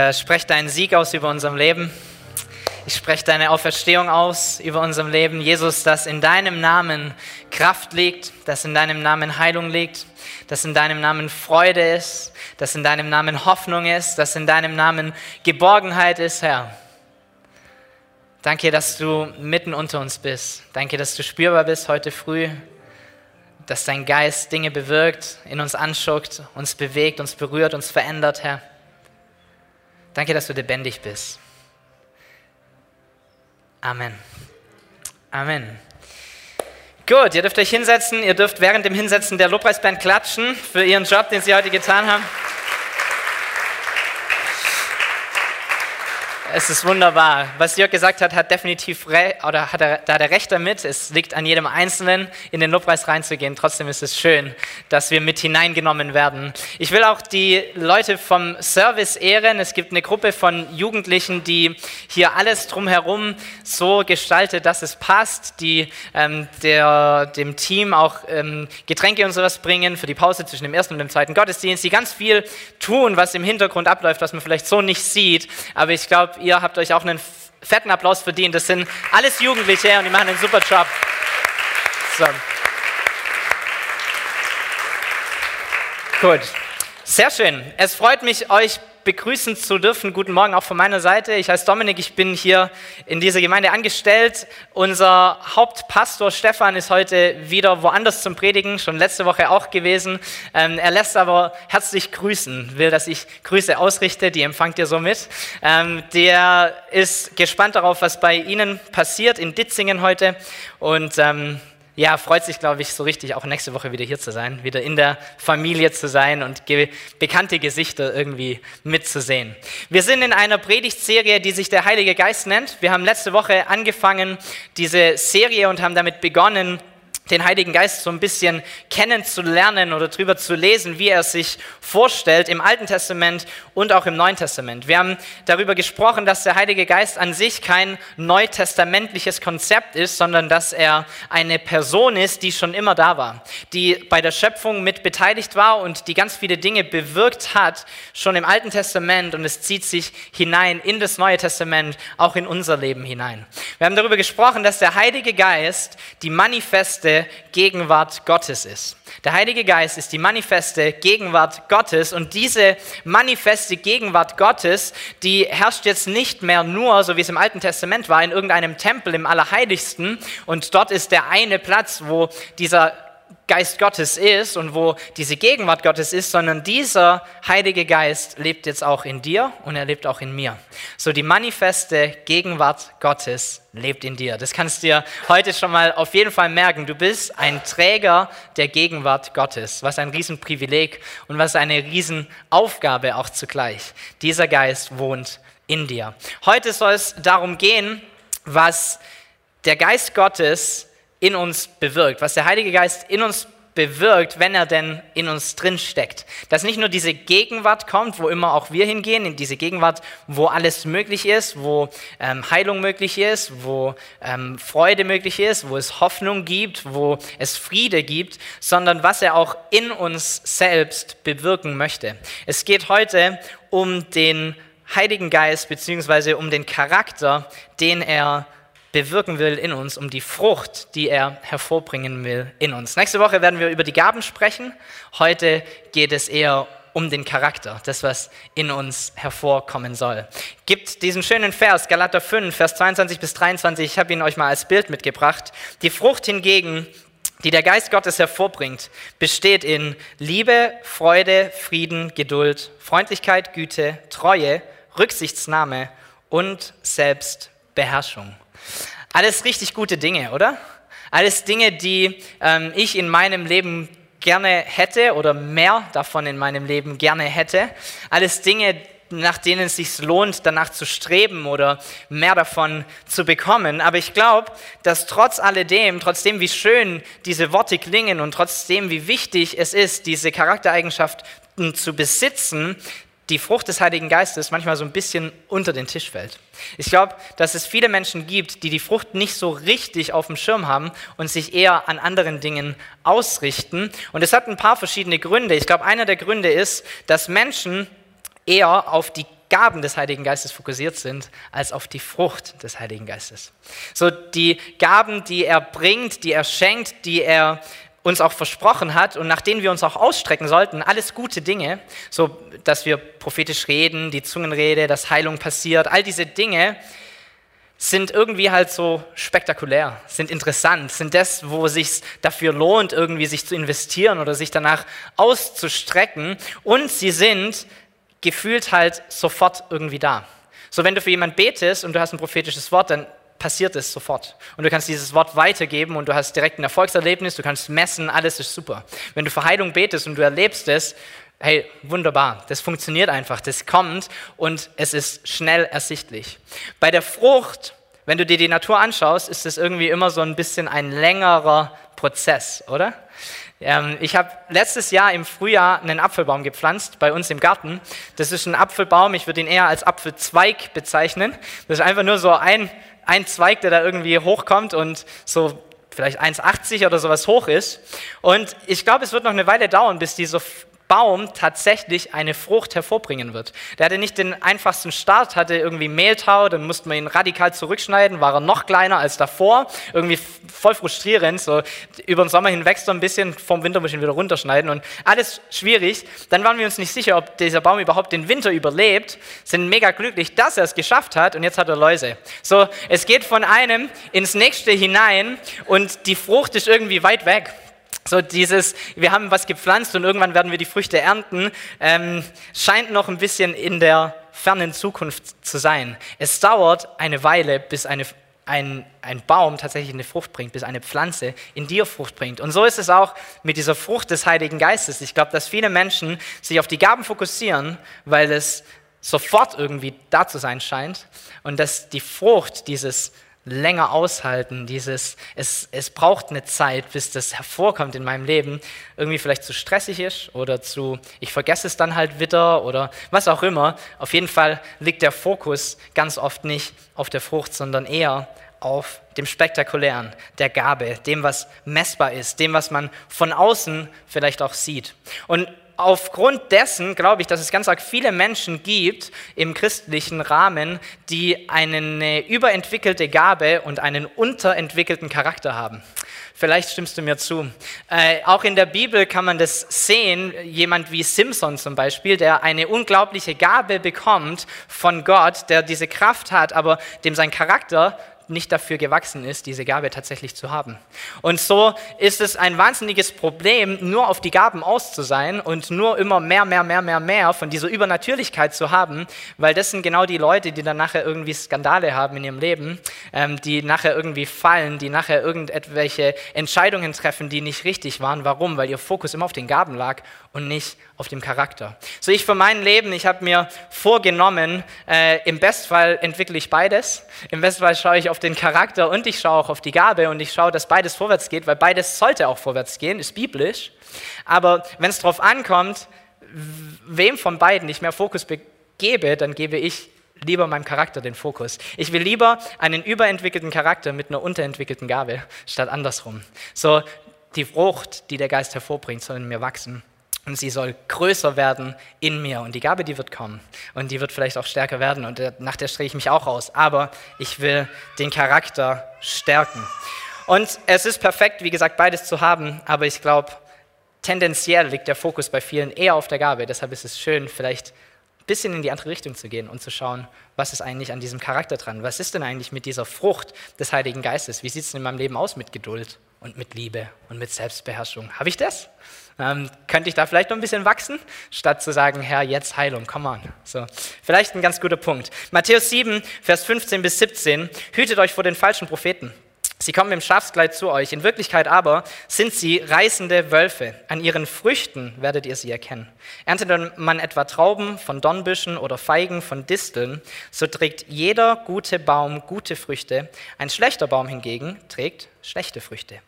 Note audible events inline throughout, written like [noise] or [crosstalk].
Äh, sprech deinen Sieg aus über unserem Leben. Ich spreche deine Auferstehung aus über unserem Leben. Jesus, dass in deinem Namen Kraft liegt, dass in deinem Namen Heilung liegt, dass in deinem Namen Freude ist, dass in deinem Namen Hoffnung ist, dass in deinem Namen Geborgenheit ist, Herr. Danke, dass du mitten unter uns bist. Danke, dass du spürbar bist heute früh, dass dein Geist Dinge bewirkt, in uns anschuckt, uns bewegt, uns berührt, uns verändert, Herr. Danke, dass du lebendig bist. Amen. Amen. Gut, ihr dürft euch hinsetzen. Ihr dürft während dem Hinsetzen der Lobpreisband klatschen für ihren Job, den sie heute getan haben. Es ist wunderbar. Was Jörg gesagt hat, hat definitiv oder hat er, da der Recht damit. Es liegt an jedem Einzelnen, in den Lobpreis reinzugehen. Trotzdem ist es schön, dass wir mit hineingenommen werden. Ich will auch die Leute vom Service ehren. Es gibt eine Gruppe von Jugendlichen, die hier alles drumherum so gestaltet, dass es passt, die ähm, der, dem Team auch ähm, Getränke und sowas bringen für die Pause zwischen dem ersten und dem zweiten Gottesdienst, die ganz viel tun, was im Hintergrund abläuft, was man vielleicht so nicht sieht. Aber ich glaube, ihr habt euch auch einen fetten Applaus verdient. Das sind alles Jugendliche und die machen einen super Job. So. Gut. Sehr schön. Es freut mich, euch begrüßen zu dürfen. Guten Morgen auch von meiner Seite. Ich heiße Dominik, ich bin hier in dieser Gemeinde angestellt. Unser Hauptpastor Stefan ist heute wieder woanders zum Predigen, schon letzte Woche auch gewesen. Ähm, er lässt aber herzlich grüßen, will, dass ich Grüße ausrichte, die empfangt ihr so mit. Ähm, der ist gespannt darauf, was bei Ihnen passiert in Ditzingen heute und ähm, ja, freut sich, glaube ich, so richtig auch nächste Woche wieder hier zu sein, wieder in der Familie zu sein und ge bekannte Gesichter irgendwie mitzusehen. Wir sind in einer Predigtserie, die sich der Heilige Geist nennt. Wir haben letzte Woche angefangen, diese Serie und haben damit begonnen, den Heiligen Geist so ein bisschen kennenzulernen oder drüber zu lesen, wie er sich vorstellt im Alten Testament und auch im Neuen Testament. Wir haben darüber gesprochen, dass der Heilige Geist an sich kein neutestamentliches Konzept ist, sondern dass er eine Person ist, die schon immer da war, die bei der Schöpfung mit beteiligt war und die ganz viele Dinge bewirkt hat, schon im Alten Testament und es zieht sich hinein in das Neue Testament, auch in unser Leben hinein. Wir haben darüber gesprochen, dass der Heilige Geist die manifeste Gegenwart Gottes ist. Der Heilige Geist ist die manifeste Gegenwart Gottes und diese manifeste Gegenwart Gottes, die herrscht jetzt nicht mehr nur, so wie es im Alten Testament war, in irgendeinem Tempel im Allerheiligsten und dort ist der eine Platz, wo dieser Geist Gottes ist und wo diese Gegenwart Gottes ist, sondern dieser Heilige Geist lebt jetzt auch in dir und er lebt auch in mir. So die manifeste Gegenwart Gottes lebt in dir. Das kannst du dir heute schon mal auf jeden Fall merken. Du bist ein Träger der Gegenwart Gottes. Was ein Riesenprivileg und was eine Riesenaufgabe auch zugleich. Dieser Geist wohnt in dir. Heute soll es darum gehen, was der Geist Gottes in uns bewirkt, was der Heilige Geist in uns bewirkt, wenn er denn in uns drin steckt. Dass nicht nur diese Gegenwart kommt, wo immer auch wir hingehen, in diese Gegenwart, wo alles möglich ist, wo ähm, Heilung möglich ist, wo ähm, Freude möglich ist, wo es Hoffnung gibt, wo es Friede gibt, sondern was er auch in uns selbst bewirken möchte. Es geht heute um den Heiligen Geist beziehungsweise um den Charakter, den er bewirken will in uns, um die Frucht, die er hervorbringen will in uns. Nächste Woche werden wir über die Gaben sprechen. Heute geht es eher um den Charakter, das, was in uns hervorkommen soll. Gibt diesen schönen Vers, Galater 5, Vers 22 bis 23, ich habe ihn euch mal als Bild mitgebracht. Die Frucht hingegen, die der Geist Gottes hervorbringt, besteht in Liebe, Freude, Frieden, Geduld, Freundlichkeit, Güte, Treue, Rücksichtsnahme und Selbstbeherrschung. Alles richtig gute Dinge, oder? Alles Dinge, die ähm, ich in meinem Leben gerne hätte oder mehr davon in meinem Leben gerne hätte. Alles Dinge, nach denen es sich lohnt, danach zu streben oder mehr davon zu bekommen. Aber ich glaube, dass trotz alledem, trotzdem wie schön diese Worte klingen und trotzdem wie wichtig es ist, diese Charaktereigenschaften zu besitzen, die Frucht des Heiligen Geistes manchmal so ein bisschen unter den Tisch fällt. Ich glaube, dass es viele Menschen gibt, die die Frucht nicht so richtig auf dem Schirm haben und sich eher an anderen Dingen ausrichten. Und es hat ein paar verschiedene Gründe. Ich glaube, einer der Gründe ist, dass Menschen eher auf die Gaben des Heiligen Geistes fokussiert sind, als auf die Frucht des Heiligen Geistes. So die Gaben, die er bringt, die er schenkt, die er uns auch versprochen hat und nach denen wir uns auch ausstrecken sollten, alles gute Dinge, so dass wir prophetisch reden, die Zungenrede, dass Heilung passiert, all diese Dinge sind irgendwie halt so spektakulär, sind interessant, sind das, wo sich dafür lohnt, irgendwie sich zu investieren oder sich danach auszustrecken und sie sind gefühlt halt sofort irgendwie da. So, wenn du für jemanden betest und du hast ein prophetisches Wort, dann passiert es sofort. Und du kannst dieses Wort weitergeben und du hast direkt ein Erfolgserlebnis, du kannst messen, alles ist super. Wenn du für Heilung betest und du erlebst es, hey, wunderbar, das funktioniert einfach, das kommt und es ist schnell ersichtlich. Bei der Frucht, wenn du dir die Natur anschaust, ist es irgendwie immer so ein bisschen ein längerer Prozess, oder? Ähm, ich habe letztes Jahr im Frühjahr einen Apfelbaum gepflanzt bei uns im Garten. Das ist ein Apfelbaum, ich würde ihn eher als Apfelzweig bezeichnen. Das ist einfach nur so ein ein Zweig, der da irgendwie hochkommt und so vielleicht 1,80 oder sowas hoch ist. Und ich glaube, es wird noch eine Weile dauern, bis dieser Baum tatsächlich eine Frucht hervorbringen wird. Der hatte nicht den einfachsten Start, hatte irgendwie Mehltau, dann musste man ihn radikal zurückschneiden, war er noch kleiner als davor, irgendwie voll frustrierend, so über den Sommer hinweg so ein bisschen, vom Winter muss ich ihn wieder runterschneiden und alles schwierig. Dann waren wir uns nicht sicher, ob dieser Baum überhaupt den Winter überlebt, sind mega glücklich, dass er es geschafft hat und jetzt hat er Läuse. So, es geht von einem ins nächste hinein und die Frucht ist irgendwie weit weg. So dieses, wir haben was gepflanzt und irgendwann werden wir die Früchte ernten, ähm, scheint noch ein bisschen in der fernen Zukunft zu sein. Es dauert eine Weile, bis eine, ein, ein Baum tatsächlich eine Frucht bringt, bis eine Pflanze in dir Frucht bringt. Und so ist es auch mit dieser Frucht des Heiligen Geistes. Ich glaube, dass viele Menschen sich auf die Gaben fokussieren, weil es sofort irgendwie da zu sein scheint und dass die Frucht dieses länger aushalten, dieses, es, es braucht eine Zeit, bis das hervorkommt in meinem Leben, irgendwie vielleicht zu stressig ist oder zu, ich vergesse es dann halt wieder oder was auch immer. Auf jeden Fall liegt der Fokus ganz oft nicht auf der Frucht, sondern eher auf dem Spektakulären, der Gabe, dem, was messbar ist, dem, was man von außen vielleicht auch sieht. Und aufgrund dessen glaube ich, dass es ganz arg viele Menschen gibt im christlichen Rahmen, die eine überentwickelte Gabe und einen unterentwickelten Charakter haben. Vielleicht stimmst du mir zu. Äh, auch in der Bibel kann man das sehen. Jemand wie Simson zum Beispiel, der eine unglaubliche Gabe bekommt von Gott, der diese Kraft hat, aber dem sein Charakter nicht dafür gewachsen ist, diese Gabe tatsächlich zu haben. Und so ist es ein wahnsinniges Problem, nur auf die Gaben aus zu sein und nur immer mehr, mehr, mehr, mehr, mehr von dieser Übernatürlichkeit zu haben, weil das sind genau die Leute, die dann nachher irgendwie Skandale haben in ihrem Leben, ähm, die nachher irgendwie fallen, die nachher irgendwelche Entscheidungen treffen, die nicht richtig waren. Warum? Weil ihr Fokus immer auf den Gaben lag und nicht auf dem Charakter. So ich für mein Leben, ich habe mir vorgenommen, äh, im Bestfall entwickle ich beides. Im Bestfall schaue ich auf den Charakter und ich schaue auch auf die Gabe und ich schaue, dass beides vorwärts geht, weil beides sollte auch vorwärts gehen, ist biblisch. Aber wenn es darauf ankommt, wem von beiden ich mehr Fokus gebe, dann gebe ich lieber meinem Charakter den Fokus. Ich will lieber einen überentwickelten Charakter mit einer unterentwickelten Gabe, statt andersrum. So, die Frucht, die der Geist hervorbringt, soll in mir wachsen und sie soll größer werden in mir. Und die Gabe, die wird kommen. Und die wird vielleicht auch stärker werden. Und nach der strehe ich mich auch aus. Aber ich will den Charakter stärken. Und es ist perfekt, wie gesagt, beides zu haben. Aber ich glaube, tendenziell liegt der Fokus bei vielen eher auf der Gabe. Deshalb ist es schön, vielleicht ein bisschen in die andere Richtung zu gehen und zu schauen, was ist eigentlich an diesem Charakter dran? Was ist denn eigentlich mit dieser Frucht des Heiligen Geistes? Wie sieht es in meinem Leben aus mit Geduld und mit Liebe und mit Selbstbeherrschung? Habe ich das? Ähm, könnte ich da vielleicht noch ein bisschen wachsen, statt zu sagen, Herr, jetzt Heilung, come on. So, vielleicht ein ganz guter Punkt. Matthäus 7, Vers 15 bis 17, hütet euch vor den falschen Propheten. Sie kommen im Schafskleid zu euch, in Wirklichkeit aber sind sie reißende Wölfe. An ihren Früchten werdet ihr sie erkennen. Erntet man etwa Trauben von Dornbüschen oder Feigen von Disteln, so trägt jeder gute Baum gute Früchte, ein schlechter Baum hingegen trägt schlechte Früchte.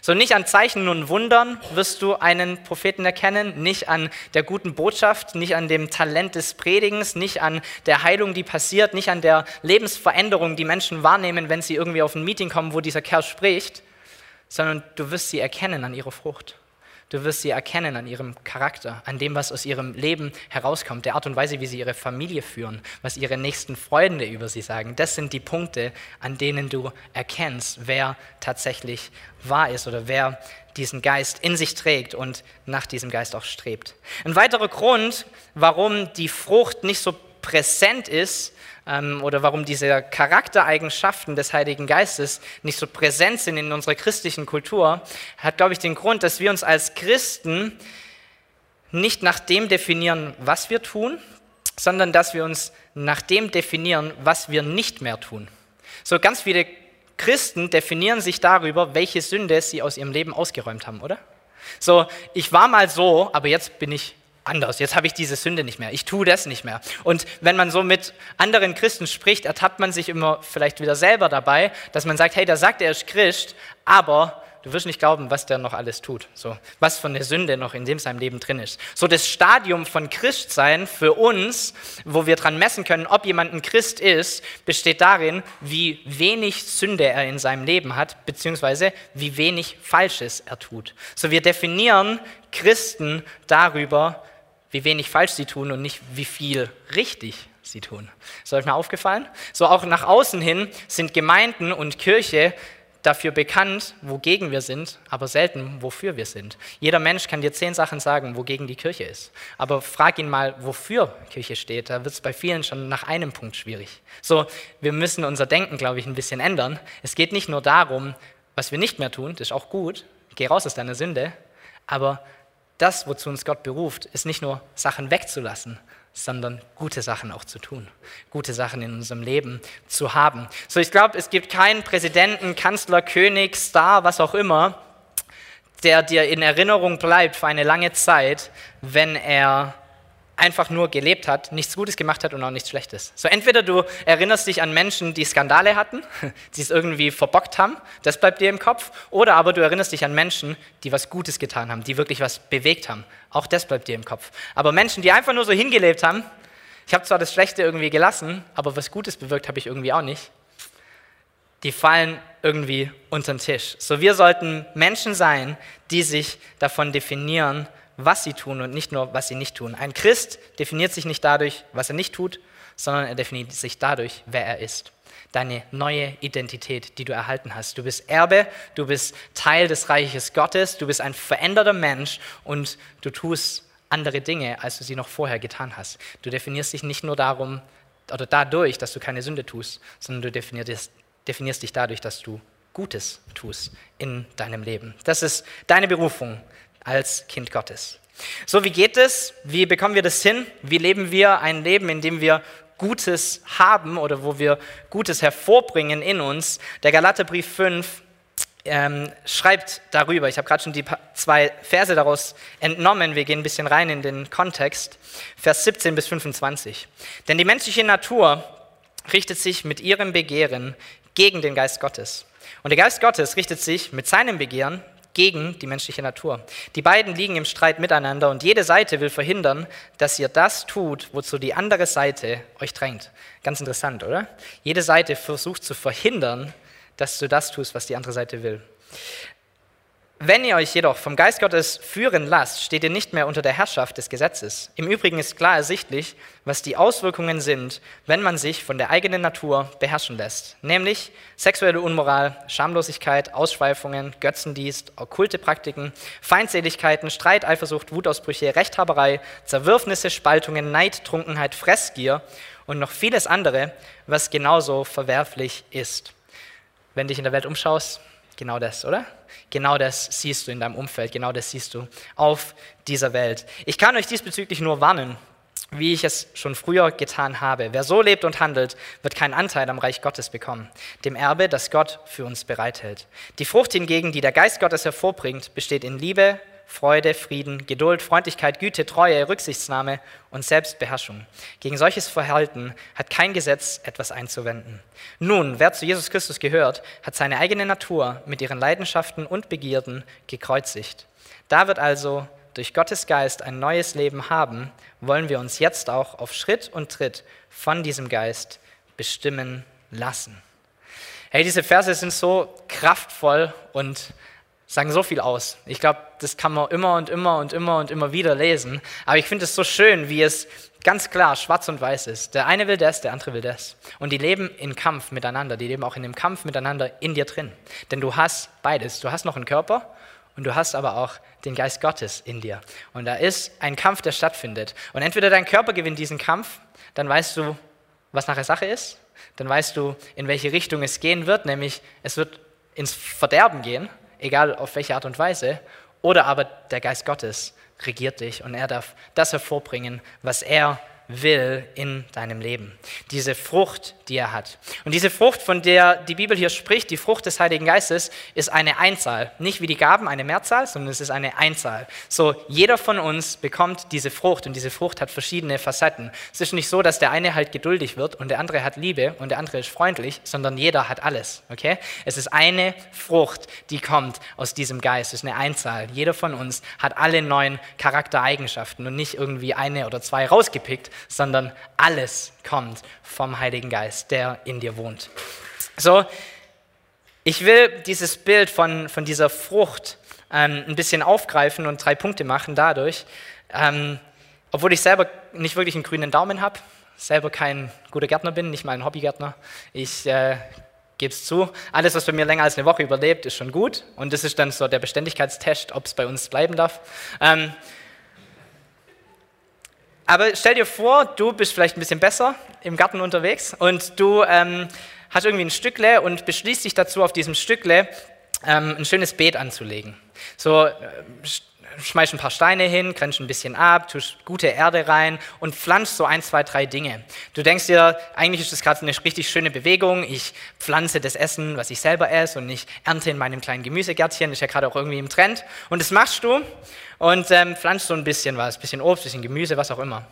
So nicht an Zeichen und Wundern wirst du einen Propheten erkennen, nicht an der guten Botschaft, nicht an dem Talent des Predigens, nicht an der Heilung, die passiert, nicht an der Lebensveränderung, die Menschen wahrnehmen, wenn sie irgendwie auf ein Meeting kommen, wo dieser Kerl spricht, sondern du wirst sie erkennen an ihrer Frucht. Du wirst sie erkennen an ihrem Charakter, an dem, was aus ihrem Leben herauskommt, der Art und Weise, wie sie ihre Familie führen, was ihre nächsten Freunde über sie sagen. Das sind die Punkte, an denen du erkennst, wer tatsächlich wahr ist oder wer diesen Geist in sich trägt und nach diesem Geist auch strebt. Ein weiterer Grund, warum die Frucht nicht so präsent ist, ähm, oder warum diese Charaktereigenschaften des Heiligen Geistes nicht so präsent sind in unserer christlichen Kultur, hat, glaube ich, den Grund, dass wir uns als Christen nicht nach dem definieren, was wir tun, sondern dass wir uns nach dem definieren, was wir nicht mehr tun. So ganz viele Christen definieren sich darüber, welche Sünde sie aus ihrem Leben ausgeräumt haben, oder? So, ich war mal so, aber jetzt bin ich anders. Jetzt habe ich diese Sünde nicht mehr. Ich tue das nicht mehr. Und wenn man so mit anderen Christen spricht, ertappt man sich immer vielleicht wieder selber dabei, dass man sagt, hey, der sagt, er ist Christ, aber du wirst nicht glauben, was der noch alles tut. So, was von der Sünde noch in dem seinem Leben drin ist. So das Stadium von Christsein für uns, wo wir dran messen können, ob jemand ein Christ ist, besteht darin, wie wenig Sünde er in seinem Leben hat, beziehungsweise wie wenig Falsches er tut. So wir definieren Christen darüber, wie wenig falsch sie tun und nicht wie viel richtig sie tun. Ist euch mal aufgefallen? So auch nach außen hin sind Gemeinden und Kirche dafür bekannt, wogegen wir sind, aber selten, wofür wir sind. Jeder Mensch kann dir zehn Sachen sagen, wogegen die Kirche ist. Aber frag ihn mal, wofür Kirche steht. Da wird es bei vielen schon nach einem Punkt schwierig. So, wir müssen unser Denken, glaube ich, ein bisschen ändern. Es geht nicht nur darum, was wir nicht mehr tun, das ist auch gut, geh raus aus deiner Sünde, aber das, wozu uns Gott beruft, ist nicht nur Sachen wegzulassen, sondern gute Sachen auch zu tun, gute Sachen in unserem Leben zu haben. So, ich glaube, es gibt keinen Präsidenten, Kanzler, König, Star, was auch immer, der dir in Erinnerung bleibt für eine lange Zeit, wenn er einfach nur gelebt hat, nichts Gutes gemacht hat und auch nichts Schlechtes. So entweder du erinnerst dich an Menschen, die Skandale hatten, [laughs] die es irgendwie verbockt haben, das bleibt dir im Kopf, oder aber du erinnerst dich an Menschen, die was Gutes getan haben, die wirklich was bewegt haben. Auch das bleibt dir im Kopf. Aber Menschen, die einfach nur so hingelebt haben, ich habe zwar das Schlechte irgendwie gelassen, aber was Gutes bewirkt habe ich irgendwie auch nicht, die fallen irgendwie unter den Tisch. So wir sollten Menschen sein, die sich davon definieren, was sie tun und nicht nur, was sie nicht tun. Ein Christ definiert sich nicht dadurch, was er nicht tut, sondern er definiert sich dadurch, wer er ist. Deine neue Identität, die du erhalten hast. Du bist Erbe, du bist Teil des Reiches Gottes, du bist ein veränderter Mensch und du tust andere Dinge, als du sie noch vorher getan hast. Du definierst dich nicht nur darum oder dadurch, dass du keine Sünde tust, sondern du definierst, definierst dich dadurch, dass du Gutes tust in deinem Leben. Das ist deine Berufung als Kind Gottes. So, wie geht es? Wie bekommen wir das hin? Wie leben wir ein Leben, in dem wir Gutes haben oder wo wir Gutes hervorbringen in uns? Der Galaterbrief 5 ähm, schreibt darüber. Ich habe gerade schon die zwei Verse daraus entnommen. Wir gehen ein bisschen rein in den Kontext. Vers 17 bis 25. Denn die menschliche Natur richtet sich mit ihrem Begehren gegen den Geist Gottes. Und der Geist Gottes richtet sich mit seinem Begehren gegen die menschliche Natur. Die beiden liegen im Streit miteinander und jede Seite will verhindern, dass ihr das tut, wozu die andere Seite euch drängt. Ganz interessant, oder? Jede Seite versucht zu verhindern, dass du das tust, was die andere Seite will. Wenn ihr euch jedoch vom Geist Gottes führen lasst, steht ihr nicht mehr unter der Herrschaft des Gesetzes. Im Übrigen ist klar ersichtlich, was die Auswirkungen sind, wenn man sich von der eigenen Natur beherrschen lässt, nämlich sexuelle Unmoral, Schamlosigkeit, Ausschweifungen, Götzendienst, okkulte Praktiken, Feindseligkeiten, Streit, Eifersucht, Wutausbrüche, Rechthaberei, Zerwürfnisse, Spaltungen, Neid, Trunkenheit, Fressgier und noch vieles andere, was genauso verwerflich ist. Wenn dich in der Welt umschaust, genau das, oder? Genau das siehst du in deinem Umfeld, genau das siehst du auf dieser Welt. Ich kann euch diesbezüglich nur warnen, wie ich es schon früher getan habe. Wer so lebt und handelt, wird keinen Anteil am Reich Gottes bekommen, dem Erbe, das Gott für uns bereithält. Die Frucht hingegen, die der Geist Gottes hervorbringt, besteht in Liebe, Freude, Frieden, Geduld, Freundlichkeit, Güte, Treue, Rücksichtsnahme und Selbstbeherrschung. Gegen solches Verhalten hat kein Gesetz etwas einzuwenden. Nun, wer zu Jesus Christus gehört, hat seine eigene Natur mit ihren Leidenschaften und Begierden gekreuzigt. Da wird also durch Gottes Geist ein neues Leben haben, wollen wir uns jetzt auch auf Schritt und Tritt von diesem Geist bestimmen lassen. Hey, diese Verse sind so kraftvoll und sagen so viel aus. Ich glaube, das kann man immer und immer und immer und immer wieder lesen. Aber ich finde es so schön, wie es ganz klar schwarz und weiß ist. Der eine will das, der andere will das. Und die leben in Kampf miteinander. Die leben auch in dem Kampf miteinander in dir drin. Denn du hast beides. Du hast noch einen Körper und du hast aber auch den Geist Gottes in dir. Und da ist ein Kampf, der stattfindet. Und entweder dein Körper gewinnt diesen Kampf, dann weißt du, was nachher Sache ist. Dann weißt du, in welche Richtung es gehen wird, nämlich es wird ins Verderben gehen egal auf welche Art und Weise, oder aber der Geist Gottes regiert dich und er darf das hervorbringen, was er will in deinem Leben. Diese Frucht, die er hat. Und diese Frucht, von der die Bibel hier spricht, die Frucht des Heiligen Geistes, ist eine Einzahl. Nicht wie die Gaben eine Mehrzahl, sondern es ist eine Einzahl. So, jeder von uns bekommt diese Frucht und diese Frucht hat verschiedene Facetten. Es ist nicht so, dass der eine halt geduldig wird und der andere hat Liebe und der andere ist freundlich, sondern jeder hat alles. Okay? Es ist eine Frucht, die kommt aus diesem Geist. Es ist eine Einzahl. Jeder von uns hat alle neun Charaktereigenschaften und nicht irgendwie eine oder zwei rausgepickt, sondern alles kommt vom Heiligen Geist, der in dir wohnt. So, ich will dieses Bild von, von dieser Frucht ähm, ein bisschen aufgreifen und drei Punkte machen dadurch. Ähm, obwohl ich selber nicht wirklich einen grünen Daumen habe, selber kein guter Gärtner bin, nicht mal ein Hobbygärtner. Ich äh, gebe es zu, alles, was bei mir länger als eine Woche überlebt, ist schon gut. Und das ist dann so der Beständigkeitstest, ob es bei uns bleiben darf. Ähm, aber stell dir vor, du bist vielleicht ein bisschen besser im Garten unterwegs und du ähm, hast irgendwie ein Stückle und beschließt dich dazu, auf diesem Stückle ähm, ein schönes Beet anzulegen. So, äh, schmeißt ein paar Steine hin, grenzt ein bisschen ab, tust gute Erde rein und pflanzt so ein, zwei, drei Dinge. Du denkst dir, eigentlich ist das gerade eine richtig schöne Bewegung. Ich pflanze das Essen, was ich selber esse und ich ernte in meinem kleinen Gemüsegärtchen. Ist ja gerade auch irgendwie im Trend. Und das machst du und ähm, pflanzt so ein bisschen was, bisschen Obst, bisschen Gemüse, was auch immer.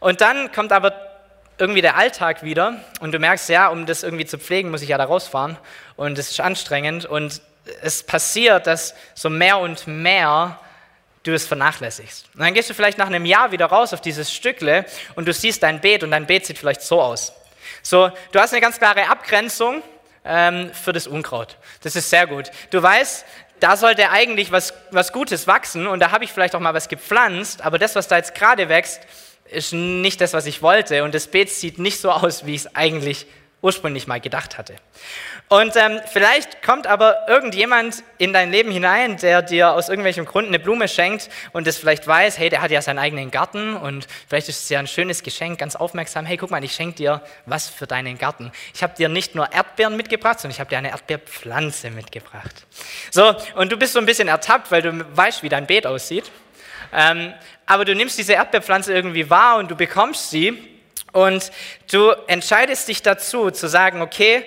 Und dann kommt aber irgendwie der Alltag wieder und du merkst, ja, um das irgendwie zu pflegen, muss ich ja da rausfahren und es ist anstrengend und es passiert, dass so mehr und mehr du es vernachlässigst. Und dann gehst du vielleicht nach einem Jahr wieder raus auf dieses Stückle und du siehst dein Beet und dein Beet sieht vielleicht so aus. So, du hast eine ganz klare Abgrenzung ähm, für das Unkraut. Das ist sehr gut. Du weißt, da sollte eigentlich was, was Gutes wachsen und da habe ich vielleicht auch mal was gepflanzt, aber das, was da jetzt gerade wächst, ist nicht das, was ich wollte und das Beet sieht nicht so aus, wie ich es eigentlich ursprünglich mal gedacht hatte. Und ähm, vielleicht kommt aber irgendjemand in dein Leben hinein, der dir aus irgendwelchem Grund eine Blume schenkt und das vielleicht weiß, hey, der hat ja seinen eigenen Garten und vielleicht ist es ja ein schönes Geschenk, ganz aufmerksam, hey, guck mal, ich schenke dir was für deinen Garten. Ich habe dir nicht nur Erdbeeren mitgebracht, sondern ich habe dir eine Erdbeerpflanze mitgebracht. So, und du bist so ein bisschen ertappt, weil du weißt, wie dein Beet aussieht. Ähm, aber du nimmst diese Erdbeerpflanze irgendwie wahr und du bekommst sie und du entscheidest dich dazu zu sagen, okay,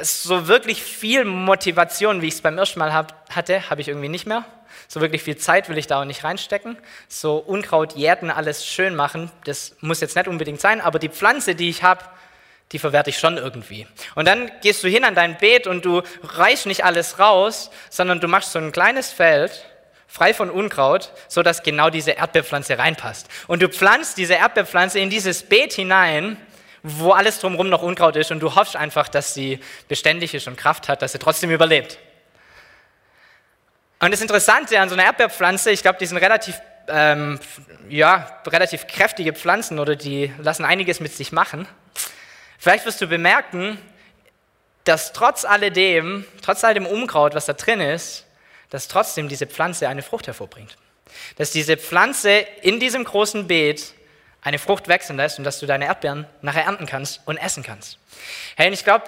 so wirklich viel Motivation, wie ich es beim ersten Mal hab, hatte, habe ich irgendwie nicht mehr. So wirklich viel Zeit will ich da auch nicht reinstecken. So Unkraut jäten, alles schön machen, das muss jetzt nicht unbedingt sein, aber die Pflanze, die ich habe, die verwerte ich schon irgendwie. Und dann gehst du hin an dein Beet und du reißt nicht alles raus, sondern du machst so ein kleines Feld, frei von Unkraut, so dass genau diese Erdbeerpflanze reinpasst. Und du pflanzt diese Erdbeerpflanze in dieses Beet hinein wo alles drumherum noch Unkraut ist und du hoffst einfach, dass sie beständig ist und Kraft hat, dass sie trotzdem überlebt. Und das Interessante an so einer Erdbeerpflanze, ich glaube, die sind relativ, ähm, ja, relativ kräftige Pflanzen oder die lassen einiges mit sich machen. Vielleicht wirst du bemerken, dass trotz alledem, trotz all dem Unkraut, was da drin ist, dass trotzdem diese Pflanze eine Frucht hervorbringt. Dass diese Pflanze in diesem großen Beet eine Frucht wachsen lässt und dass du deine Erdbeeren nachher ernten kannst und essen kannst. Hey, und ich glaube,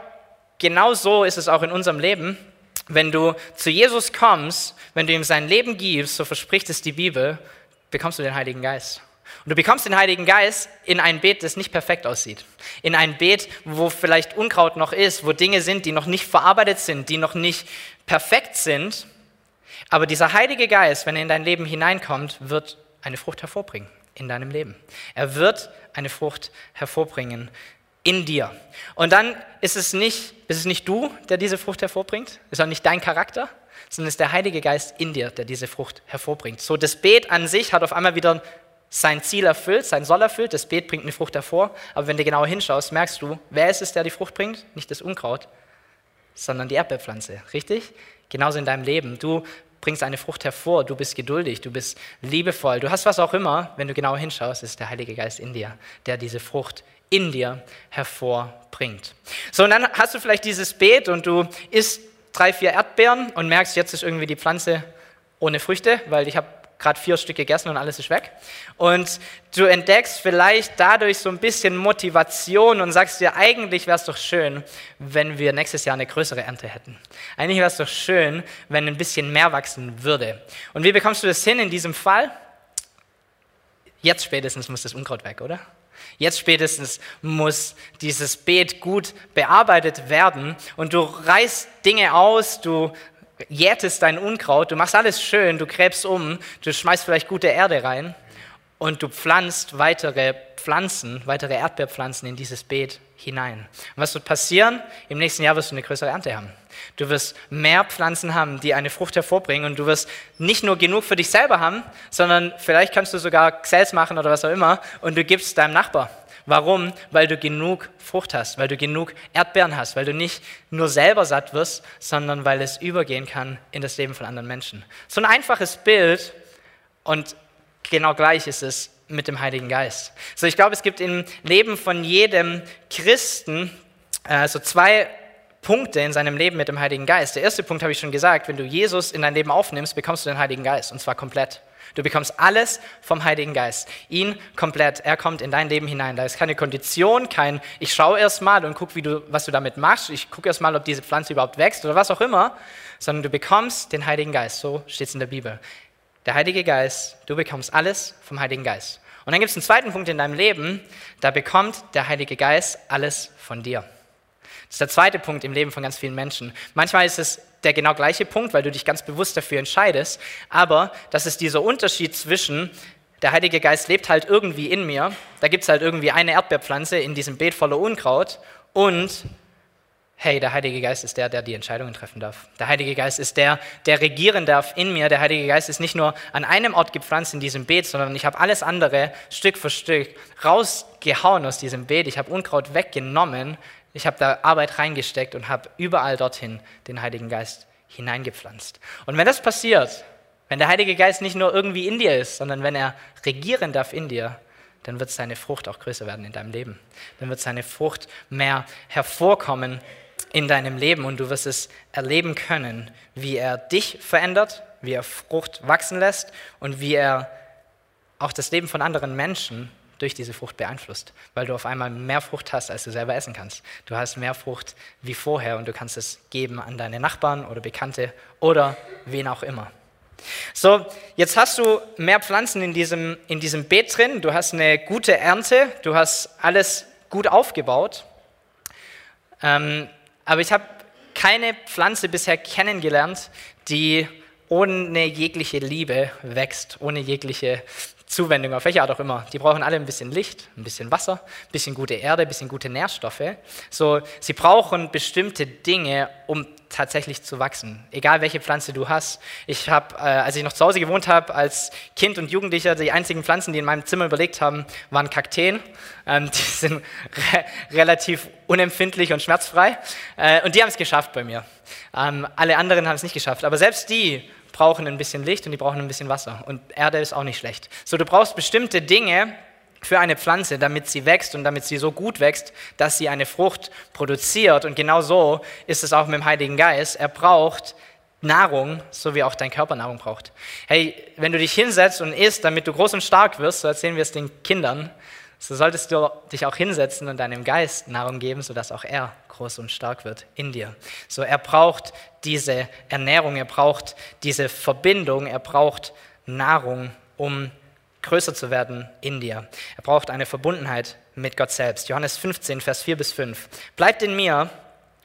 genau so ist es auch in unserem Leben. Wenn du zu Jesus kommst, wenn du ihm sein Leben gibst, so verspricht es die Bibel, bekommst du den Heiligen Geist. Und du bekommst den Heiligen Geist in ein Beet, das nicht perfekt aussieht. In ein Beet, wo vielleicht Unkraut noch ist, wo Dinge sind, die noch nicht verarbeitet sind, die noch nicht perfekt sind. Aber dieser Heilige Geist, wenn er in dein Leben hineinkommt, wird eine Frucht hervorbringen in deinem Leben. Er wird eine Frucht hervorbringen in dir. Und dann ist es nicht, ist es nicht du, der diese Frucht hervorbringt, ist auch nicht dein Charakter, sondern es ist der Heilige Geist in dir, der diese Frucht hervorbringt. So, das Beet an sich hat auf einmal wieder sein Ziel erfüllt, sein Soll erfüllt, das Beet bringt eine Frucht hervor, aber wenn du genauer hinschaust, merkst du, wer ist es, der die Frucht bringt? Nicht das Unkraut, sondern die Erdbeerpflanze, richtig? Genauso in deinem Leben. Du bringst eine Frucht hervor, du bist geduldig, du bist liebevoll, du hast was auch immer, wenn du genau hinschaust, ist der Heilige Geist in dir, der diese Frucht in dir hervorbringt. So, und dann hast du vielleicht dieses Beet und du isst drei, vier Erdbeeren und merkst, jetzt ist irgendwie die Pflanze ohne Früchte, weil ich habe gerade vier Stück gegessen und alles ist weg. Und du entdeckst vielleicht dadurch so ein bisschen Motivation und sagst dir, eigentlich wäre es doch schön, wenn wir nächstes Jahr eine größere Ernte hätten. Eigentlich wäre es doch schön, wenn ein bisschen mehr wachsen würde. Und wie bekommst du das hin in diesem Fall? Jetzt spätestens muss das Unkraut weg, oder? Jetzt spätestens muss dieses Beet gut bearbeitet werden und du reißt Dinge aus, du jätest dein Unkraut, du machst alles schön, du gräbst um, du schmeißt vielleicht gute Erde rein und du pflanzt weitere Pflanzen, weitere Erdbeerpflanzen in dieses Beet hinein. Und was wird passieren? Im nächsten Jahr wirst du eine größere Ernte haben. Du wirst mehr Pflanzen haben, die eine Frucht hervorbringen und du wirst nicht nur genug für dich selber haben, sondern vielleicht kannst du sogar Gesetz machen oder was auch immer und du gibst deinem Nachbar. Warum? Weil du genug Frucht hast, weil du genug Erdbeeren hast, weil du nicht nur selber satt wirst, sondern weil es übergehen kann in das Leben von anderen Menschen. So ein einfaches Bild und genau gleich ist es mit dem Heiligen Geist. So, ich glaube, es gibt im Leben von jedem Christen äh, so zwei Punkte in seinem Leben mit dem Heiligen Geist. Der erste Punkt habe ich schon gesagt, wenn du Jesus in dein Leben aufnimmst, bekommst du den Heiligen Geist und zwar komplett. Du bekommst alles vom Heiligen Geist. Ihn komplett. Er kommt in dein Leben hinein. Da ist keine Kondition, kein ich schaue erst mal und gucke, du, was du damit machst. Ich gucke erst mal, ob diese Pflanze überhaupt wächst oder was auch immer. Sondern du bekommst den Heiligen Geist. So steht es in der Bibel. Der Heilige Geist, du bekommst alles vom Heiligen Geist. Und dann gibt es einen zweiten Punkt in deinem Leben, da bekommt der Heilige Geist alles von dir. Das ist der zweite Punkt im Leben von ganz vielen Menschen. Manchmal ist es der genau gleiche Punkt, weil du dich ganz bewusst dafür entscheidest. Aber das ist dieser Unterschied zwischen, der Heilige Geist lebt halt irgendwie in mir, da gibt es halt irgendwie eine Erdbeerpflanze in diesem Beet voller Unkraut und hey, der Heilige Geist ist der, der die Entscheidungen treffen darf. Der Heilige Geist ist der, der regieren darf in mir. Der Heilige Geist ist nicht nur an einem Ort gepflanzt in diesem Beet, sondern ich habe alles andere Stück für Stück rausgehauen aus diesem Beet. Ich habe Unkraut weggenommen, ich habe da Arbeit reingesteckt und habe überall dorthin den Heiligen Geist hineingepflanzt. Und wenn das passiert, wenn der Heilige Geist nicht nur irgendwie in dir ist, sondern wenn er regieren darf in dir, dann wird seine Frucht auch größer werden in deinem Leben. Dann wird seine Frucht mehr hervorkommen in deinem Leben und du wirst es erleben können, wie er dich verändert, wie er Frucht wachsen lässt und wie er auch das Leben von anderen Menschen durch diese Frucht beeinflusst, weil du auf einmal mehr Frucht hast, als du selber essen kannst. Du hast mehr Frucht wie vorher und du kannst es geben an deine Nachbarn oder Bekannte oder wen auch immer. So, jetzt hast du mehr Pflanzen in diesem, in diesem Beet drin, du hast eine gute Ernte, du hast alles gut aufgebaut. Ähm, aber ich habe keine Pflanze bisher kennengelernt, die ohne jegliche Liebe wächst, ohne jegliche Zuwendung, auf welche Art auch immer. Die brauchen alle ein bisschen Licht, ein bisschen Wasser, ein bisschen gute Erde, ein bisschen gute Nährstoffe. So, sie brauchen bestimmte Dinge, um tatsächlich zu wachsen. Egal welche Pflanze du hast. Ich habe, äh, als ich noch zu Hause gewohnt habe, als Kind und Jugendlicher, die einzigen Pflanzen, die in meinem Zimmer überlegt haben, waren Kakteen. Ähm, die [laughs] sind re relativ unempfindlich und schmerzfrei. Äh, und die haben es geschafft bei mir. Ähm, alle anderen haben es nicht geschafft. Aber selbst die brauchen ein bisschen Licht und die brauchen ein bisschen Wasser. Und Erde ist auch nicht schlecht. So, du brauchst bestimmte Dinge für eine Pflanze, damit sie wächst und damit sie so gut wächst, dass sie eine Frucht produziert. Und genau so ist es auch mit dem Heiligen Geist. Er braucht Nahrung, so wie auch dein Körper Nahrung braucht. Hey, wenn du dich hinsetzt und isst, damit du groß und stark wirst, so erzählen wir es den Kindern, so solltest du dich auch hinsetzen und deinem Geist Nahrung geben, sodass auch er groß und stark wird in dir. So, er braucht diese Ernährung, er braucht diese Verbindung, er braucht Nahrung, um größer zu werden in dir. Er braucht eine Verbundenheit mit Gott selbst. Johannes 15, Vers 4 bis 5. Bleibt in mir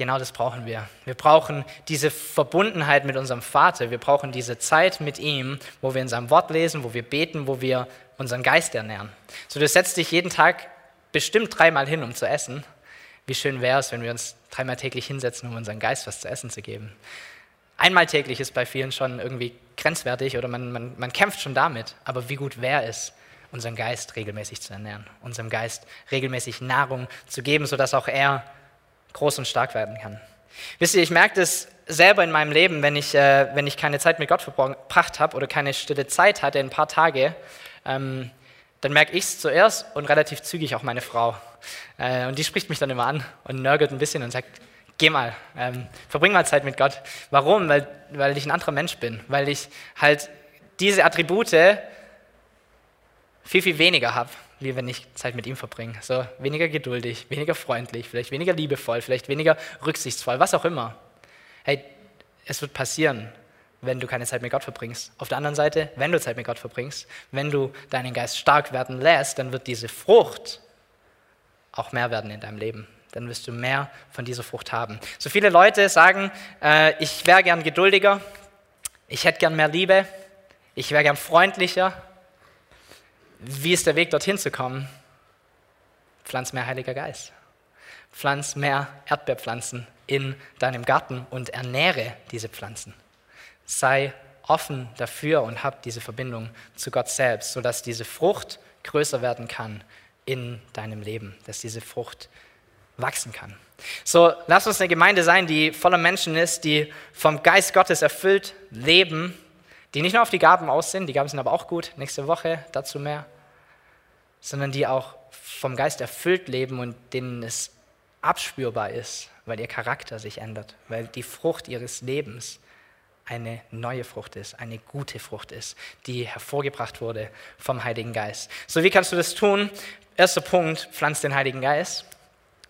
Genau das brauchen wir. Wir brauchen diese Verbundenheit mit unserem Vater. Wir brauchen diese Zeit mit ihm, wo wir in seinem Wort lesen, wo wir beten, wo wir unseren Geist ernähren. So, du setzt dich jeden Tag bestimmt dreimal hin, um zu essen. Wie schön wäre es, wenn wir uns dreimal täglich hinsetzen, um unseren Geist was zu essen zu geben. Einmal täglich ist bei vielen schon irgendwie grenzwertig oder man, man, man kämpft schon damit. Aber wie gut wäre es, unseren Geist regelmäßig zu ernähren, unserem Geist regelmäßig Nahrung zu geben, sodass auch er groß und stark werden kann. Wisst ihr, ich merke das selber in meinem Leben, wenn ich, äh, wenn ich keine Zeit mit Gott verbracht habe oder keine stille Zeit hatte, ein paar Tage, ähm, dann merke ich es zuerst und relativ zügig auch meine Frau. Äh, und die spricht mich dann immer an und nörgelt ein bisschen und sagt, geh mal, ähm, verbring mal Zeit mit Gott. Warum? Weil, weil ich ein anderer Mensch bin, weil ich halt diese Attribute viel, viel weniger habe, wie wenn ich Zeit mit ihm verbringe. So weniger geduldig, weniger freundlich, vielleicht weniger liebevoll, vielleicht weniger rücksichtsvoll, was auch immer. Hey, es wird passieren, wenn du keine Zeit mit Gott verbringst. Auf der anderen Seite, wenn du Zeit mit Gott verbringst, wenn du deinen Geist stark werden lässt, dann wird diese Frucht auch mehr werden in deinem Leben. Dann wirst du mehr von dieser Frucht haben. So viele Leute sagen, äh, ich wäre gern geduldiger, ich hätte gern mehr Liebe, ich wäre gern freundlicher. Wie ist der Weg dorthin zu kommen? Pflanz mehr Heiliger Geist. Pflanz mehr Erdbeerpflanzen in deinem Garten und ernähre diese Pflanzen. Sei offen dafür und hab diese Verbindung zu Gott selbst, sodass diese Frucht größer werden kann in deinem Leben, dass diese Frucht wachsen kann. So, lass uns eine Gemeinde sein, die voller Menschen ist, die vom Geist Gottes erfüllt leben, die nicht nur auf die Gaben aus sind, die Gaben sind aber auch gut, nächste Woche dazu mehr, sondern die auch vom Geist erfüllt leben und denen es abspürbar ist, weil ihr Charakter sich ändert, weil die Frucht ihres Lebens eine neue Frucht ist, eine gute Frucht ist, die hervorgebracht wurde vom Heiligen Geist. So, wie kannst du das tun? Erster Punkt, pflanz den Heiligen Geist.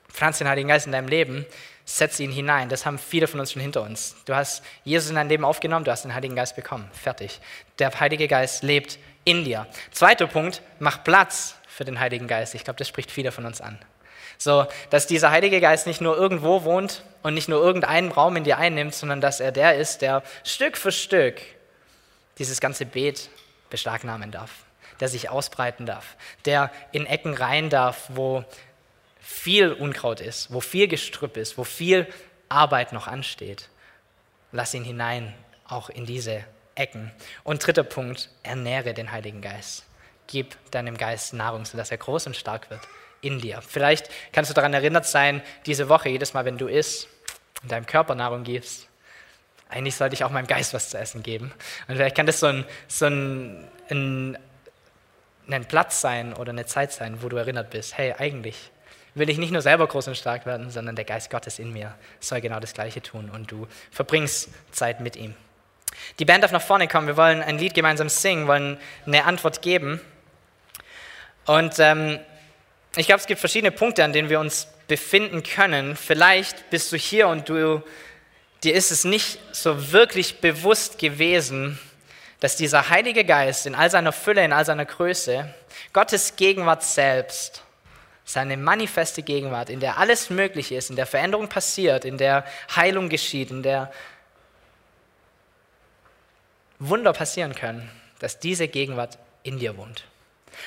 Pflanz den Heiligen Geist in deinem Leben, setz ihn hinein. Das haben viele von uns schon hinter uns. Du hast Jesus in dein Leben aufgenommen, du hast den Heiligen Geist bekommen. Fertig. Der Heilige Geist lebt in dir. Zweiter Punkt, mach Platz für den Heiligen Geist. Ich glaube, das spricht viele von uns an. So, dass dieser Heilige Geist nicht nur irgendwo wohnt und nicht nur irgendeinen Raum in dir einnimmt, sondern dass er der ist, der Stück für Stück dieses ganze Beet beschlagnahmen darf, der sich ausbreiten darf, der in Ecken rein darf, wo viel Unkraut ist, wo viel Gestrüpp ist, wo viel Arbeit noch ansteht. Lass ihn hinein, auch in diese Ecken. Und dritter Punkt, ernähre den Heiligen Geist. Gib deinem Geist Nahrung, sodass er groß und stark wird in dir. Vielleicht kannst du daran erinnert sein, diese Woche, jedes Mal, wenn du isst und deinem Körper Nahrung gibst, eigentlich sollte ich auch meinem Geist was zu essen geben. Und vielleicht kann das so ein, so ein, ein, ein Platz sein oder eine Zeit sein, wo du erinnert bist, hey, eigentlich will ich nicht nur selber groß und stark werden, sondern der Geist Gottes in mir soll genau das Gleiche tun und du verbringst Zeit mit ihm. Die Band darf nach vorne kommen, wir wollen ein Lied gemeinsam singen, wollen eine Antwort geben. Und ähm, ich glaube, es gibt verschiedene Punkte, an denen wir uns befinden können. Vielleicht bist du hier und du, dir ist es nicht so wirklich bewusst gewesen, dass dieser Heilige Geist in all seiner Fülle, in all seiner Größe, Gottes Gegenwart selbst, seine manifeste Gegenwart, in der alles möglich ist, in der Veränderung passiert, in der Heilung geschieht, in der Wunder passieren können, dass diese Gegenwart in dir wohnt.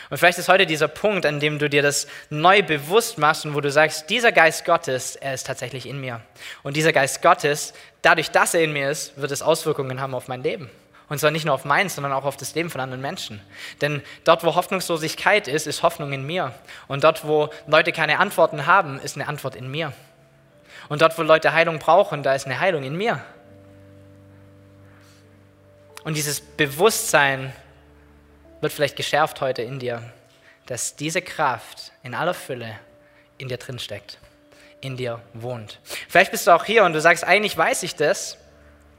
Und vielleicht ist heute dieser Punkt, an dem du dir das neu bewusst machst und wo du sagst, dieser Geist Gottes, er ist tatsächlich in mir. Und dieser Geist Gottes, dadurch, dass er in mir ist, wird es Auswirkungen haben auf mein Leben. Und zwar nicht nur auf meins, sondern auch auf das Leben von anderen Menschen. Denn dort, wo Hoffnungslosigkeit ist, ist Hoffnung in mir. Und dort, wo Leute keine Antworten haben, ist eine Antwort in mir. Und dort, wo Leute Heilung brauchen, da ist eine Heilung in mir. Und dieses Bewusstsein wird vielleicht geschärft heute in dir, dass diese Kraft in aller Fülle in dir drin steckt, in dir wohnt. Vielleicht bist du auch hier und du sagst, eigentlich weiß ich das,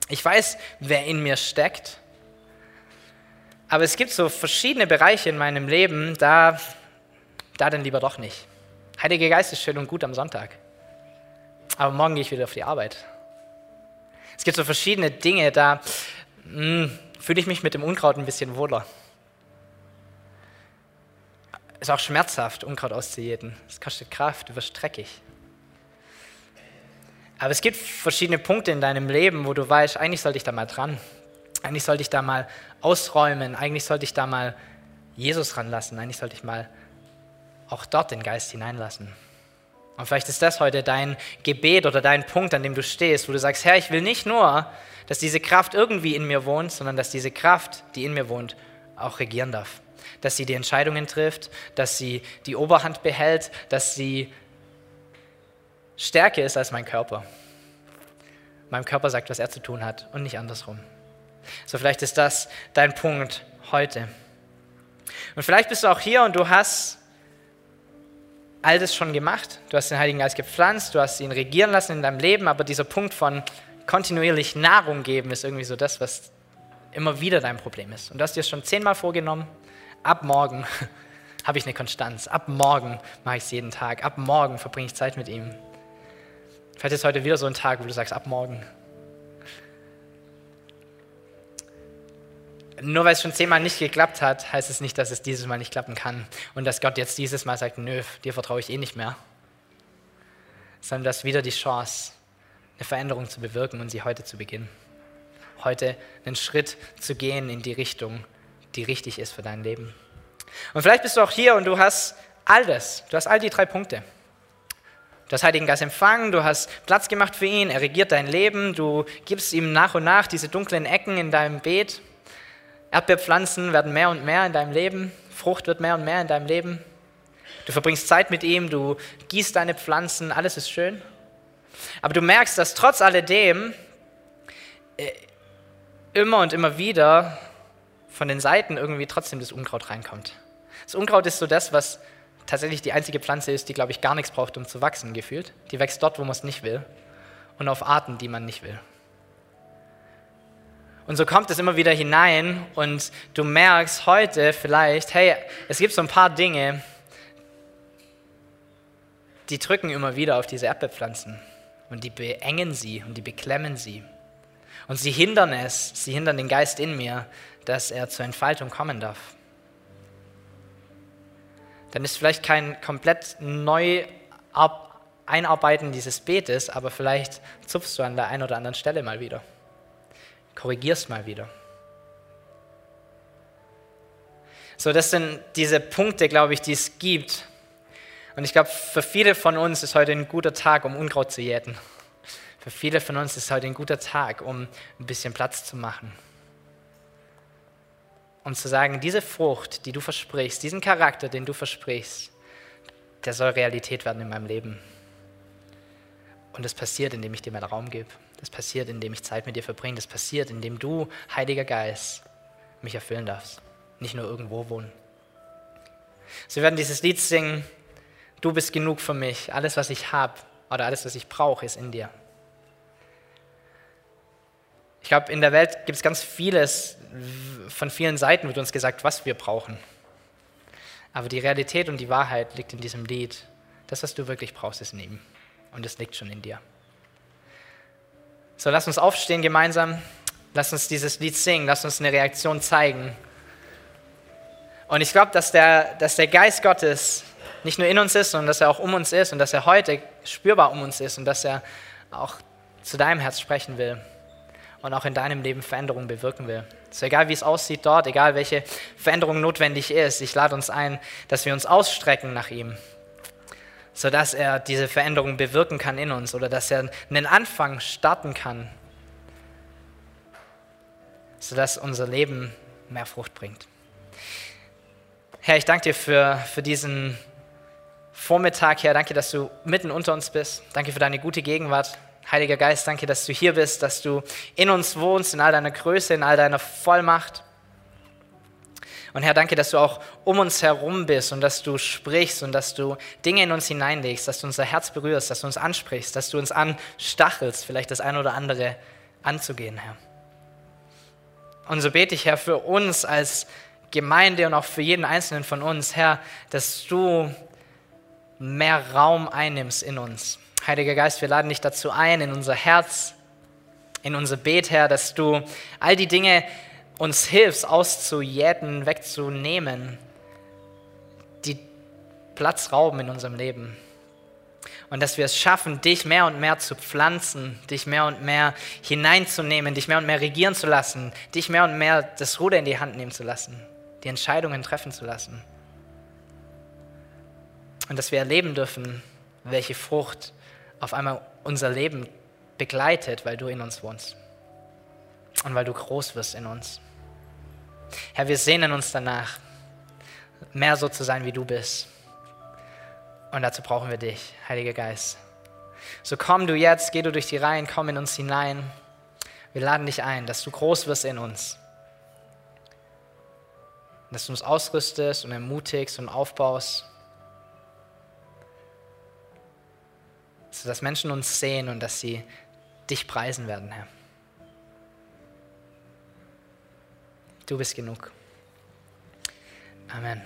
ich weiß, wer in mir steckt, aber es gibt so verschiedene Bereiche in meinem Leben, da, da dann lieber doch nicht. Heiliger Geist ist schön und gut am Sonntag, aber morgen gehe ich wieder auf die Arbeit. Es gibt so verschiedene Dinge, da hm, fühle ich mich mit dem Unkraut ein bisschen wohler ist auch schmerzhaft, Unkraut auszujäten. Es kostet Kraft, du wirst dreckig. Aber es gibt verschiedene Punkte in deinem Leben, wo du weißt, eigentlich sollte ich da mal dran. Eigentlich sollte ich da mal ausräumen. Eigentlich sollte ich da mal Jesus ranlassen. Eigentlich sollte ich mal auch dort den Geist hineinlassen. Und vielleicht ist das heute dein Gebet oder dein Punkt, an dem du stehst, wo du sagst, Herr, ich will nicht nur, dass diese Kraft irgendwie in mir wohnt, sondern dass diese Kraft, die in mir wohnt, auch regieren darf. Dass sie die Entscheidungen trifft, dass sie die Oberhand behält, dass sie stärker ist als mein Körper. Mein Körper sagt, was er zu tun hat und nicht andersrum. So vielleicht ist das dein Punkt heute. Und vielleicht bist du auch hier und du hast all das schon gemacht. Du hast den Heiligen Geist gepflanzt, du hast ihn regieren lassen in deinem Leben, aber dieser Punkt von kontinuierlich Nahrung geben ist irgendwie so das, was immer wieder dein Problem ist. Und du hast dir schon zehnmal vorgenommen, ab morgen [laughs] habe ich eine Konstanz, ab morgen mache ich es jeden Tag, ab morgen verbringe ich Zeit mit ihm. Vielleicht ist heute wieder so ein Tag, wo du sagst, ab morgen nur weil es schon zehnmal nicht geklappt hat, heißt es nicht, dass es dieses Mal nicht klappen kann. Und dass Gott jetzt dieses Mal sagt, nö, dir vertraue ich eh nicht mehr. Sondern dass wieder die Chance, eine Veränderung zu bewirken und sie heute zu beginnen. Heute einen Schritt zu gehen in die Richtung, die richtig ist für dein Leben. Und vielleicht bist du auch hier und du hast all das. Du hast all die drei Punkte. Du hast Heiligen Geist empfangen, du hast Platz gemacht für ihn, er regiert dein Leben, du gibst ihm nach und nach diese dunklen Ecken in deinem Beet Erdbeerpflanzen werden mehr und mehr in deinem Leben, Frucht wird mehr und mehr in deinem Leben. Du verbringst Zeit mit ihm, du gießt deine Pflanzen, alles ist schön. Aber du merkst, dass trotz alledem äh, immer und immer wieder von den Seiten irgendwie trotzdem das Unkraut reinkommt. Das Unkraut ist so das, was tatsächlich die einzige Pflanze ist, die, glaube ich, gar nichts braucht, um zu wachsen, gefühlt. Die wächst dort, wo man es nicht will und auf Arten, die man nicht will. Und so kommt es immer wieder hinein und du merkst heute vielleicht, hey, es gibt so ein paar Dinge, die drücken immer wieder auf diese Erdbeerpflanzen und die beengen sie und die beklemmen sie. Und sie hindern es, sie hindern den Geist in mir, dass er zur Entfaltung kommen darf. Dann ist vielleicht kein komplett neu Einarbeiten dieses Betes, aber vielleicht zupfst du an der einen oder anderen Stelle mal wieder korrigierst mal wieder. So, das sind diese Punkte, glaube ich, die es gibt. Und ich glaube, für viele von uns ist heute ein guter Tag, um Unkraut zu jäten. Für viele von uns ist heute ein guter Tag, um ein bisschen Platz zu machen. Um zu sagen, diese Frucht, die du versprichst, diesen Charakter, den du versprichst, der soll Realität werden in meinem Leben. Und das passiert, indem ich dir mehr Raum gebe. Das passiert, indem ich Zeit mit dir verbringe. Das passiert, indem du, Heiliger Geist, mich erfüllen darfst. Nicht nur irgendwo wohnen. Wir werden dieses Lied singen. Du bist genug für mich. Alles, was ich habe oder alles, was ich brauche, ist in dir. Ich glaube, in der Welt gibt es ganz vieles, von vielen Seiten wird uns gesagt, was wir brauchen. Aber die Realität und die Wahrheit liegt in diesem Lied. Das, was du wirklich brauchst, ist in ihm. Und es liegt schon in dir. So, lass uns aufstehen gemeinsam. Lass uns dieses Lied singen. Lass uns eine Reaktion zeigen. Und ich glaube, dass der, dass der Geist Gottes nicht nur in uns ist, sondern dass er auch um uns ist und dass er heute spürbar um uns ist und dass er auch zu deinem Herz sprechen will und auch in deinem Leben Veränderungen bewirken will. So egal wie es aussieht dort, egal welche Veränderung notwendig ist, ich lade uns ein, dass wir uns ausstrecken nach ihm sodass er diese Veränderung bewirken kann in uns oder dass er einen Anfang starten kann, sodass unser Leben mehr Frucht bringt. Herr, ich danke dir für, für diesen Vormittag, Herr. Danke, dass du mitten unter uns bist. Danke für deine gute Gegenwart. Heiliger Geist, danke, dass du hier bist, dass du in uns wohnst, in all deiner Größe, in all deiner Vollmacht. Und Herr, danke, dass du auch um uns herum bist und dass du sprichst und dass du Dinge in uns hineinlegst, dass du unser Herz berührst, dass du uns ansprichst, dass du uns anstachelst, vielleicht das eine oder andere anzugehen, Herr. Und so bete ich, Herr, für uns als Gemeinde und auch für jeden Einzelnen von uns, Herr, dass du mehr Raum einnimmst in uns. Heiliger Geist, wir laden dich dazu ein, in unser Herz, in unser Bet, Herr, dass du all die Dinge uns hilfst, auszujäten, wegzunehmen, die Platz rauben in unserem Leben. Und dass wir es schaffen, dich mehr und mehr zu pflanzen, dich mehr und mehr hineinzunehmen, dich mehr und mehr regieren zu lassen, dich mehr und mehr das Ruder in die Hand nehmen zu lassen, die Entscheidungen treffen zu lassen. Und dass wir erleben dürfen, welche Frucht auf einmal unser Leben begleitet, weil du in uns wohnst. Und weil du groß wirst in uns. Herr, wir sehnen uns danach, mehr so zu sein, wie du bist. Und dazu brauchen wir dich, Heiliger Geist. So komm du jetzt, geh du durch die Reihen, komm in uns hinein. Wir laden dich ein, dass du groß wirst in uns. Dass du uns ausrüstest und ermutigst und aufbaust. Sodass Menschen uns sehen und dass sie dich preisen werden, Herr. Du bist genug. Amen.